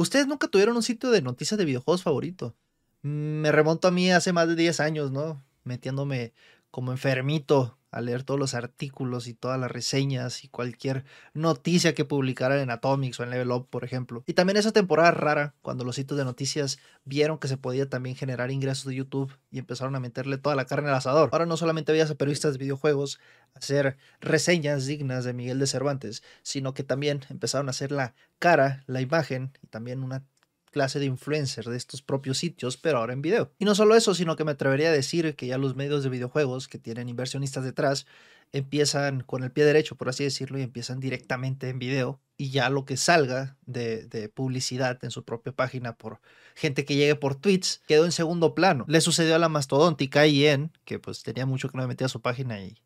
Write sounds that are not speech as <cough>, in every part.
¿Ustedes nunca tuvieron un sitio de noticias de videojuegos favorito? Mm, me remonto a mí hace más de 10 años, ¿no? Metiéndome como enfermito a leer todos los artículos y todas las reseñas y cualquier noticia que publicaran en Atomics o en Level Up, por ejemplo. Y también esa temporada rara, cuando los sitios de noticias vieron que se podía también generar ingresos de YouTube y empezaron a meterle toda la carne al asador. Ahora no solamente veías a periodistas de videojuegos hacer reseñas dignas de Miguel de Cervantes, sino que también empezaron a hacer la cara, la imagen y también una clase de influencer de estos propios sitios, pero ahora en video. Y no solo eso, sino que me atrevería a decir que ya los medios de videojuegos que tienen inversionistas detrás empiezan con el pie derecho, por así decirlo, y empiezan directamente en video. Y ya lo que salga de, publicidad en su propia página por gente que llegue por tweets quedó en segundo plano. Le sucedió a la mastodóntica IN, que pues tenía mucho que no me metía a su página y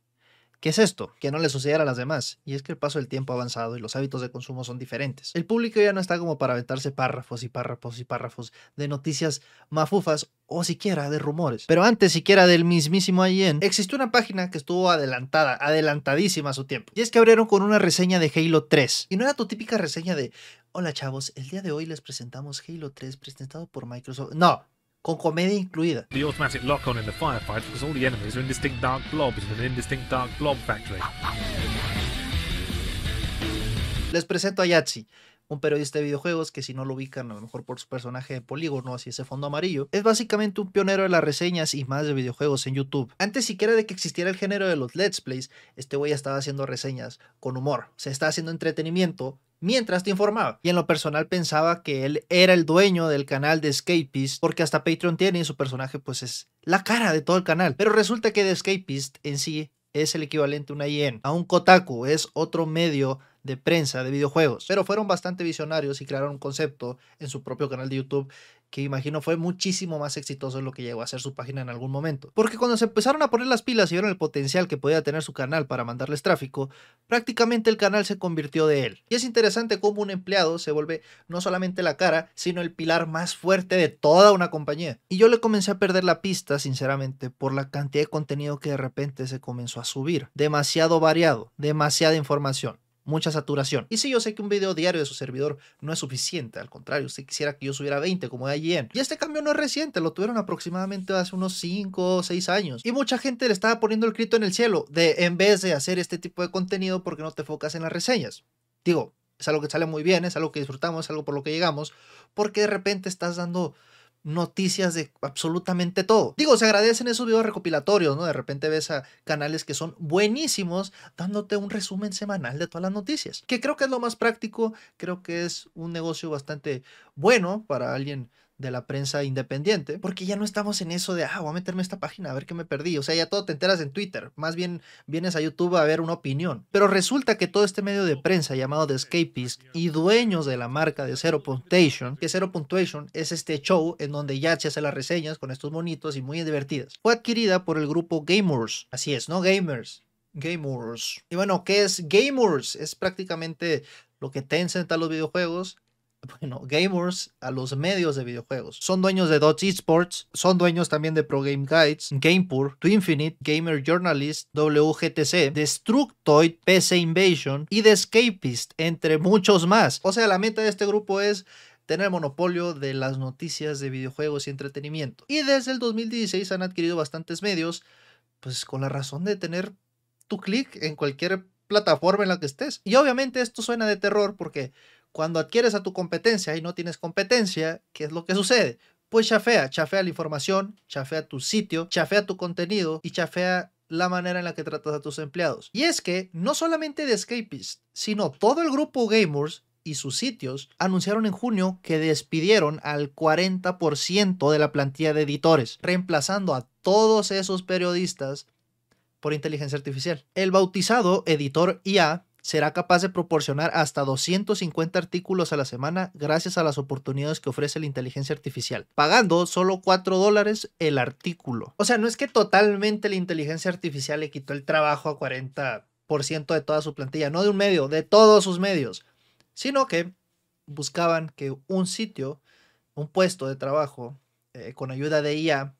¿Qué es esto? Que no le sucediera a las demás. Y es que el paso del tiempo ha avanzado y los hábitos de consumo son diferentes. El público ya no está como para aventarse párrafos y párrafos y párrafos de noticias mafufas o siquiera de rumores. Pero antes siquiera del mismísimo IEN, existió una página que estuvo adelantada, adelantadísima a su tiempo. Y es que abrieron con una reseña de Halo 3. Y no era tu típica reseña de, hola chavos, el día de hoy les presentamos Halo 3 presentado por Microsoft. No, con comedia incluida. The automatic lock on in the firefight because all the enemies are indistinct dark blobs in an indistinct dark blob factory. Les presento a Yatsi, un periodista de videojuegos que si no lo ubican a lo mejor por su personaje de polígono y ese fondo amarillo, es básicamente un pionero de las reseñas y más de videojuegos en YouTube. Antes siquiera de que existiera el género de los Let's Plays, este güey estaba haciendo reseñas con humor, se está haciendo entretenimiento mientras te informaba. Y en lo personal pensaba que él era el dueño del canal de Escapist, porque hasta Patreon tiene y su personaje pues es la cara de todo el canal. Pero resulta que The Escapist en sí es el equivalente a una IN, a un Kotaku, es otro medio de prensa de videojuegos, pero fueron bastante visionarios y crearon un concepto en su propio canal de YouTube que imagino fue muchísimo más exitoso lo que llegó a ser su página en algún momento. Porque cuando se empezaron a poner las pilas y vieron el potencial que podía tener su canal para mandarles tráfico, prácticamente el canal se convirtió de él. Y es interesante cómo un empleado se vuelve no solamente la cara, sino el pilar más fuerte de toda una compañía. Y yo le comencé a perder la pista, sinceramente, por la cantidad de contenido que de repente se comenzó a subir. Demasiado variado, demasiada información mucha saturación. Y si yo sé que un video diario de su servidor no es suficiente, al contrario, usted quisiera que yo subiera 20 como de IGN. Y este cambio no es reciente, lo tuvieron aproximadamente hace unos 5 o 6 años. Y mucha gente le estaba poniendo el grito en el cielo de en vez de hacer este tipo de contenido, porque no te enfocas en las reseñas? Digo, es algo que sale muy bien, es algo que disfrutamos, es algo por lo que llegamos, porque de repente estás dando noticias de absolutamente todo. Digo, se agradecen esos videos recopilatorios, ¿no? De repente ves a canales que son buenísimos dándote un resumen semanal de todas las noticias, que creo que es lo más práctico, creo que es un negocio bastante bueno para alguien de la prensa independiente, porque ya no estamos en eso de, ah, voy a meterme esta página a ver qué me perdí. O sea, ya todo te enteras en Twitter, más bien vienes a YouTube a ver una opinión. Pero resulta que todo este medio de prensa llamado The Escapist y dueños de la marca de Zero Punctuation, que Zero Punctuation es este show en donde ya se hace las reseñas con estos monitos y muy divertidas, fue adquirida por el grupo Gamers. Así es, no Gamers. Gamers. Y bueno, ¿qué es Gamers? Es prácticamente lo que Tencent a los videojuegos <laughs> bueno, gamers a los medios de videojuegos. Son dueños de Dodge Esports, son dueños también de Pro Game Guides, GamePur, Twinfinite, Gamer Journalist, WGTC, Destructoid, PC Invasion y The Escapist, entre muchos más. O sea, la meta de este grupo es tener monopolio de las noticias de videojuegos y entretenimiento. Y desde el 2016 han adquirido bastantes medios, pues con la razón de tener tu clic en cualquier plataforma en la que estés. Y obviamente esto suena de terror porque cuando adquieres a tu competencia y no tienes competencia, ¿qué es lo que sucede? Pues chafea, chafea la información, chafea tu sitio, chafea tu contenido y chafea la manera en la que tratas a tus empleados. Y es que no solamente de Escapist, sino todo el grupo Gamers y sus sitios anunciaron en junio que despidieron al 40% de la plantilla de editores, reemplazando a todos esos periodistas por inteligencia artificial. El bautizado editor IA será capaz de proporcionar hasta 250 artículos a la semana gracias a las oportunidades que ofrece la inteligencia artificial, pagando solo 4 dólares el artículo. O sea, no es que totalmente la inteligencia artificial le quitó el trabajo a 40% de toda su plantilla, no de un medio, de todos sus medios, sino que buscaban que un sitio, un puesto de trabajo, eh, con ayuda de IA,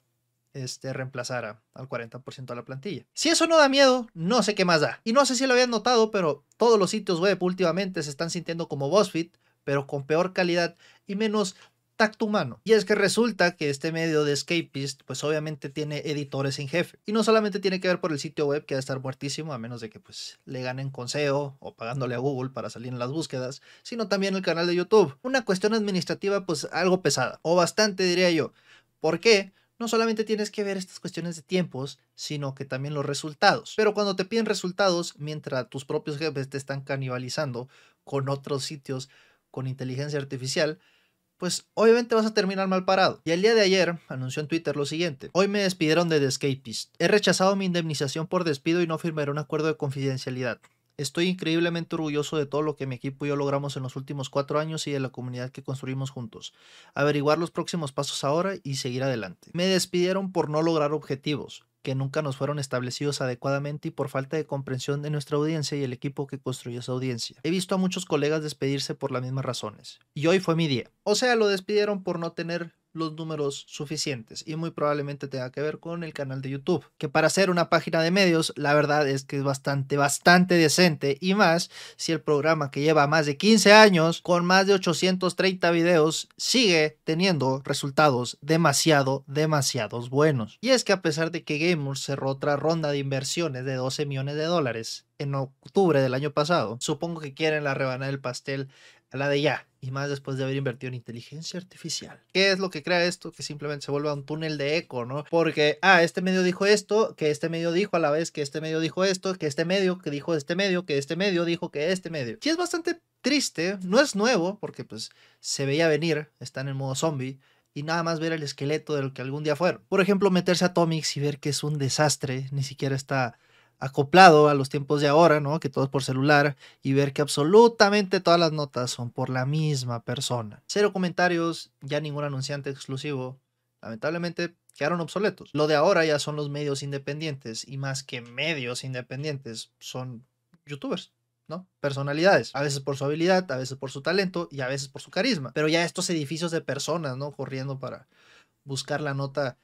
este, reemplazara al 40% de la plantilla. Si eso no da miedo, no sé qué más da. Y no sé si lo habían notado, pero todos los sitios web últimamente se están sintiendo como BuzzFeed pero con peor calidad y menos tacto humano. Y es que resulta que este medio de Escapist, pues obviamente tiene editores en jefe. Y no solamente tiene que ver por el sitio web que va a estar muertísimo, a menos de que pues le ganen con SEO o pagándole a Google para salir en las búsquedas, sino también el canal de YouTube. Una cuestión administrativa pues algo pesada, o bastante diría yo. ¿Por qué? No solamente tienes que ver estas cuestiones de tiempos, sino que también los resultados. Pero cuando te piden resultados, mientras tus propios jefes te están canibalizando con otros sitios con inteligencia artificial, pues obviamente vas a terminar mal parado. Y el día de ayer anunció en Twitter lo siguiente. Hoy me despidieron de The Escapist. He rechazado mi indemnización por despido y no firmaré un acuerdo de confidencialidad. Estoy increíblemente orgulloso de todo lo que mi equipo y yo logramos en los últimos cuatro años y de la comunidad que construimos juntos. Averiguar los próximos pasos ahora y seguir adelante. Me despidieron por no lograr objetivos que nunca nos fueron establecidos adecuadamente y por falta de comprensión de nuestra audiencia y el equipo que construyó esa audiencia. He visto a muchos colegas despedirse por las mismas razones. Y hoy fue mi día. O sea, lo despidieron por no tener los números suficientes y muy probablemente tenga que ver con el canal de YouTube, que para ser una página de medios, la verdad es que es bastante, bastante decente y más si el programa que lleva más de 15 años con más de 830 videos sigue teniendo resultados demasiado, demasiados buenos. Y es que a pesar de que Gamers cerró otra ronda de inversiones de 12 millones de dólares en octubre del año pasado, supongo que quieren la rebanada del pastel a la de ya y más después de haber invertido en inteligencia artificial. ¿Qué es lo que crea esto? Que simplemente se vuelve un túnel de eco, ¿no? Porque, ah, este medio dijo esto, que este medio dijo a la vez que este medio dijo esto, que este medio que dijo este medio, que este medio dijo que este medio. Sí es bastante triste, no es nuevo, porque pues se veía venir, están en modo zombie, y nada más ver el esqueleto de lo que algún día fueron. Por ejemplo, meterse a Atomics y ver que es un desastre, ni siquiera está acoplado a los tiempos de ahora, ¿no? Que todo es por celular y ver que absolutamente todas las notas son por la misma persona. Cero comentarios, ya ningún anunciante exclusivo. Lamentablemente quedaron obsoletos. Lo de ahora ya son los medios independientes y más que medios independientes son youtubers. ¿no? Personalidades, a veces por su habilidad, a veces por su talento y a veces por su carisma. Pero ya estos edificios de personas, ¿no? Corriendo para buscar la nota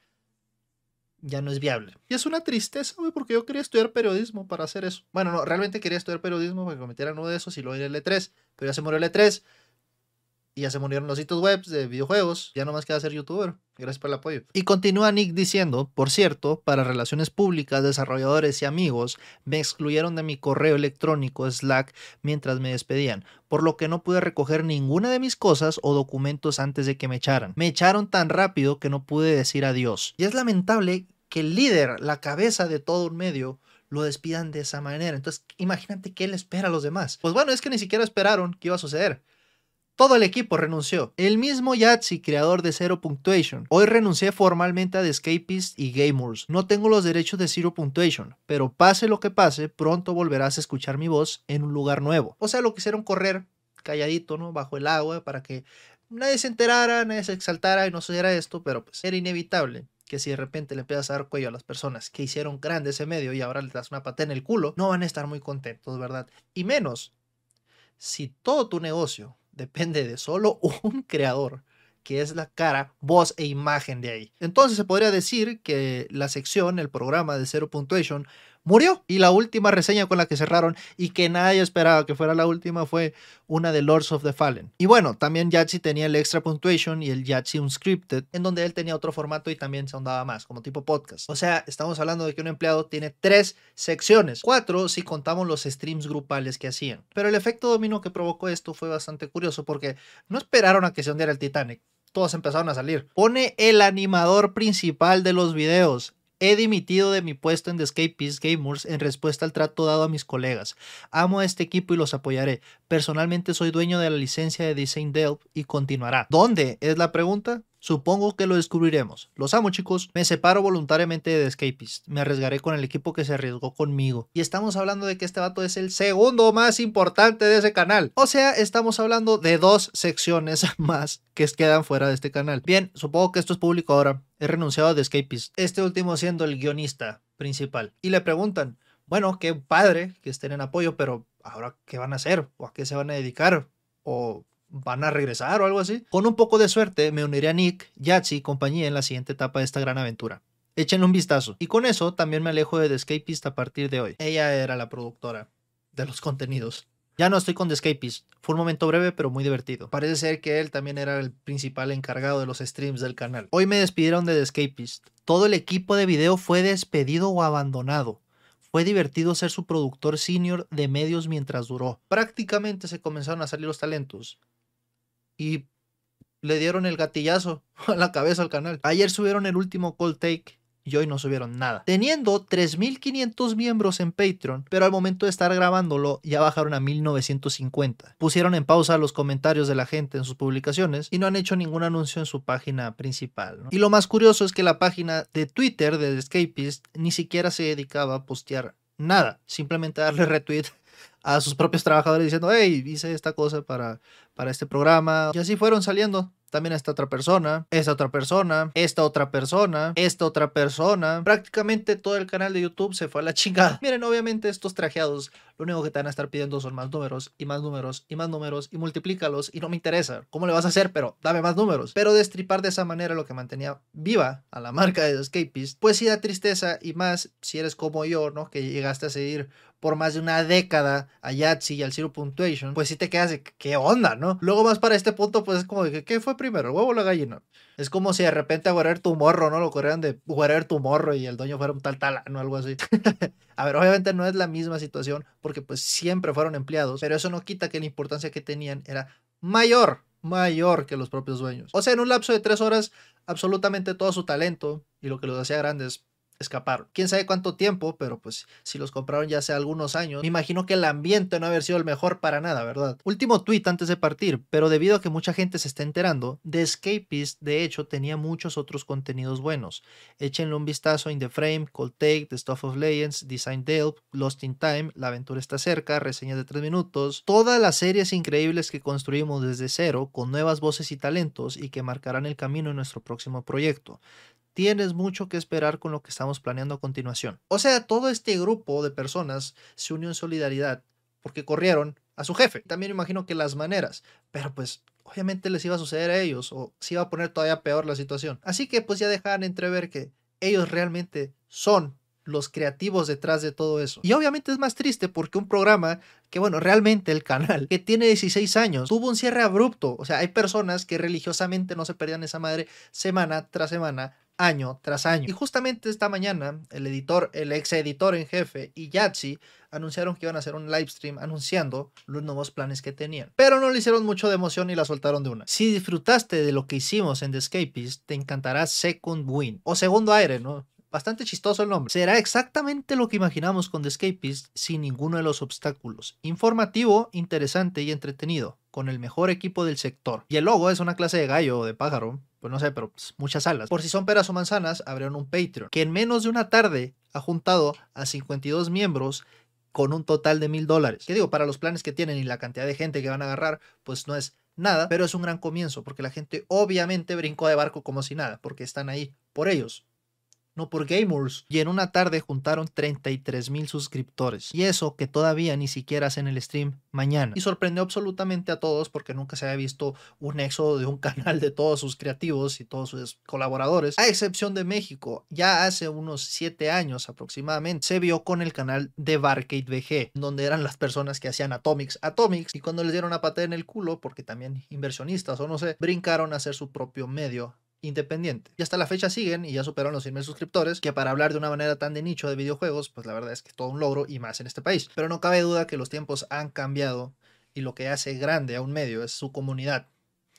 ya no es viable. Y es una tristeza, güey, porque yo quería estudiar periodismo para hacer eso. Bueno, no, realmente quería estudiar periodismo para que cometieran uno de esos y luego ir el E3, pero ya se murió el E3 y ya se murieron los sitios web de videojuegos, ya no más queda ser youtuber. Gracias por el apoyo. Y continúa Nick diciendo, por cierto, para relaciones públicas, desarrolladores y amigos, me excluyeron de mi correo electrónico Slack mientras me despedían, por lo que no pude recoger ninguna de mis cosas o documentos antes de que me echaran. Me echaron tan rápido que no pude decir adiós. Y es lamentable que el líder, la cabeza de todo un medio, lo despidan de esa manera. Entonces, imagínate qué le espera a los demás. Pues bueno, es que ni siquiera esperaron que iba a suceder. Todo el equipo renunció. El mismo Yahtzee, creador de Zero Punctuation. Hoy renuncié formalmente a The Escapist y Gamers. No tengo los derechos de Zero Punctuation, pero pase lo que pase, pronto volverás a escuchar mi voz en un lugar nuevo. O sea, lo quisieron correr calladito, ¿no? Bajo el agua para que nadie se enterara, nadie se exaltara y no sucediera esto, pero pues era inevitable que si de repente le empiezas a dar cuello a las personas que hicieron grande ese medio y ahora le das una pata en el culo, no van a estar muy contentos, ¿verdad? Y menos si todo tu negocio depende de solo <laughs> un creador, que es la cara, voz e imagen de ahí. Entonces se podría decir que la sección, el programa de Zero Punctuation, murió. Y la última reseña con la que cerraron y que nadie esperaba que fuera la última fue una de Lords of the Fallen. Y bueno, también Yahtzee tenía el Extra Punctuation y el Yahtzee Unscripted, en donde él tenía otro formato y también se ahondaba más, como tipo podcast. O sea, estamos hablando de que un empleado tiene tres secciones, cuatro si contamos los streams grupales que hacían. Pero el efecto dominó que provocó esto fue bastante curioso porque no esperaron a que se hundiera el Titanic todos empezaron a salir. Pone el animador principal de los videos, He dimitido de mi puesto en The Escapist Gamers en respuesta al trato dado a mis colegas. Amo a este equipo y los apoyaré. Personalmente soy dueño de la licencia de Design Delp y continuará. ¿Dónde? Es la pregunta. Supongo que lo descubriremos. Los amo, chicos. Me separo voluntariamente de The Escapist. Me arriesgaré con el equipo que se arriesgó conmigo. Y estamos hablando de que este vato es el segundo más importante de ese canal. O sea, estamos hablando de dos secciones <laughs> más que quedan fuera de este canal. Bien, supongo que esto es público ahora. He renunciado a The Escapist. Este último siendo el guionista principal. Y le preguntan, bueno, qué padre que estén en apoyo, pero ahora, ¿qué van a hacer? ¿O a qué se van a dedicar? ¿O van a regresar o algo así. Con un poco de suerte me uniré a Nick, Yahtzee y compañía en la siguiente etapa de esta gran aventura. Échenle un vistazo. Y con eso también me alejo de The Escapist a partir de hoy. Ella era la productora de los contenidos. Ya no estoy con The Escapist. Fue un momento breve, pero muy divertido. Parece ser que él también era el principal encargado de los streams del canal. Hoy me despidieron de The Escapist. Todo el equipo de video fue despedido o abandonado. Fue divertido ser su productor senior de medios mientras duró. Prácticamente se comenzaron a salir los talentos. Y le dieron el gatillazo <laughs> a la cabeza al canal. Ayer subieron el último call take y hoy no subieron nada. Teniendo 3.500 miembros en Patreon, pero al momento de estar grabándolo ya bajaron a 1.950. Pusieron en pausa los comentarios de la gente en sus publicaciones y no han hecho ningún anuncio en su página principal. Y lo más curioso es que la página de Twitter de The Escapist ni siquiera se dedicaba a postear nada, simplemente darle <laughs> retweet a sus propios trabajadores diciendo, hey, hice esta cosa para, para este programa. Y así fueron saliendo también esta otra persona, esta otra persona, esta otra persona, esta otra persona. Prácticamente todo el canal de YouTube se fue a la <laughs> chingada. Miren, obviamente estos trajeados lo único que te van a estar pidiendo son más números y más números y más números y multiplícalos y no me interesa cómo le vas a hacer, pero dame más números. Pero destripar de esa manera lo que mantenía viva a la marca de Escapist, pues sí da tristeza y más si eres como yo, ¿no? Que llegaste a seguir por más de una década a Yahtzee y al Zero Punctuation, pues sí te quedas de qué onda, ¿no? Luego más para este punto, pues es como de ¿qué fue primero, el huevo o la gallina? Es como si de repente a tu morro, ¿no? Lo corrieran de guarer tu morro y el dueño fuera un tal talano o algo así. <laughs> a ver, obviamente no es la misma situación porque pues siempre fueron empleados, pero eso no quita que la importancia que tenían era mayor, mayor que los propios dueños. O sea, en un lapso de tres horas, absolutamente todo su talento y lo que los hacía grandes escaparon. Quién sabe cuánto tiempo, pero pues si los compraron ya hace algunos años, me imagino que el ambiente no haber sido el mejor para nada, ¿verdad? Último tweet antes de partir, pero debido a que mucha gente se está enterando, The Escapist de hecho tenía muchos otros contenidos buenos. Échenle un vistazo a In the Frame, Cold Take, The Stuff of Legends, Design Delp, Lost in Time, La aventura está cerca, reseñas de 3 minutos, todas las series increíbles que construimos desde cero con nuevas voces y talentos y que marcarán el camino en nuestro próximo proyecto tienes mucho que esperar con lo que estamos planeando a continuación. O sea, todo este grupo de personas se unió en solidaridad porque corrieron a su jefe. También imagino que las maneras, pero pues obviamente les iba a suceder a ellos o se iba a poner todavía peor la situación. Así que pues ya dejaban entrever que ellos realmente son los creativos detrás de todo eso. Y obviamente es más triste porque un programa que, bueno, realmente el canal, que tiene 16 años, tuvo un cierre abrupto. O sea, hay personas que religiosamente no se perdían esa madre semana tras semana año tras año. Y justamente esta mañana, el editor, el ex editor en jefe y Yatsi anunciaron que iban a hacer un live stream anunciando los nuevos planes que tenían. Pero no le hicieron mucho de emoción y la soltaron de una. Si disfrutaste de lo que hicimos en The Escapist, te encantará Second Wind o Segundo Aire, ¿no? Bastante chistoso el nombre. Será exactamente lo que imaginamos con The Escapist sin ninguno de los obstáculos. Informativo, interesante y entretenido, con el mejor equipo del sector. Y el logo es una clase de gallo o de pájaro, pues no sé, pero pues, muchas alas. Por si son peras o manzanas, abrieron un Patreon, que en menos de una tarde ha juntado a 52 miembros con un total de mil dólares. Que digo, para los planes que tienen y la cantidad de gente que van a agarrar, pues no es nada, pero es un gran comienzo, porque la gente obviamente brincó de barco como si nada, porque están ahí por ellos no por gamers. Y en una tarde juntaron 33 mil suscriptores. Y eso que todavía ni siquiera hacen el stream mañana. Y sorprendió absolutamente a todos porque nunca se había visto un éxodo de un <laughs> canal de todos sus creativos y todos sus colaboradores. A excepción de México, ya hace unos 7 años aproximadamente, se vio con el canal de Barcade VG, donde eran las personas que hacían Atomics Atomics. Y cuando les dieron a patada en el culo, porque también inversionistas o no sé, brincaron a hacer su propio medio independiente. Y hasta la fecha siguen y ya superaron los 100.000 suscriptores, que para hablar de una manera tan de nicho de videojuegos, pues la verdad es que es todo un logro y más en este país. Pero no cabe duda que los tiempos han cambiado y lo que hace grande a un medio es su comunidad,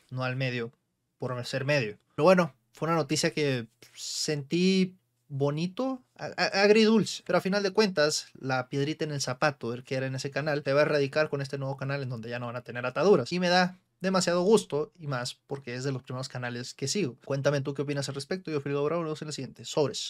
no al medio por ser medio. Pero bueno, fue una noticia que sentí bonito, agridulce, pero a final de cuentas, la piedrita en el zapato el que era en ese canal te va a erradicar con este nuevo canal en donde ya no van a tener ataduras. Y me da demasiado gusto y más porque es de los primeros canales que sigo. Cuéntame tú qué opinas al respecto. Yo, Filipe Bravo, en la siguiente. Sobres.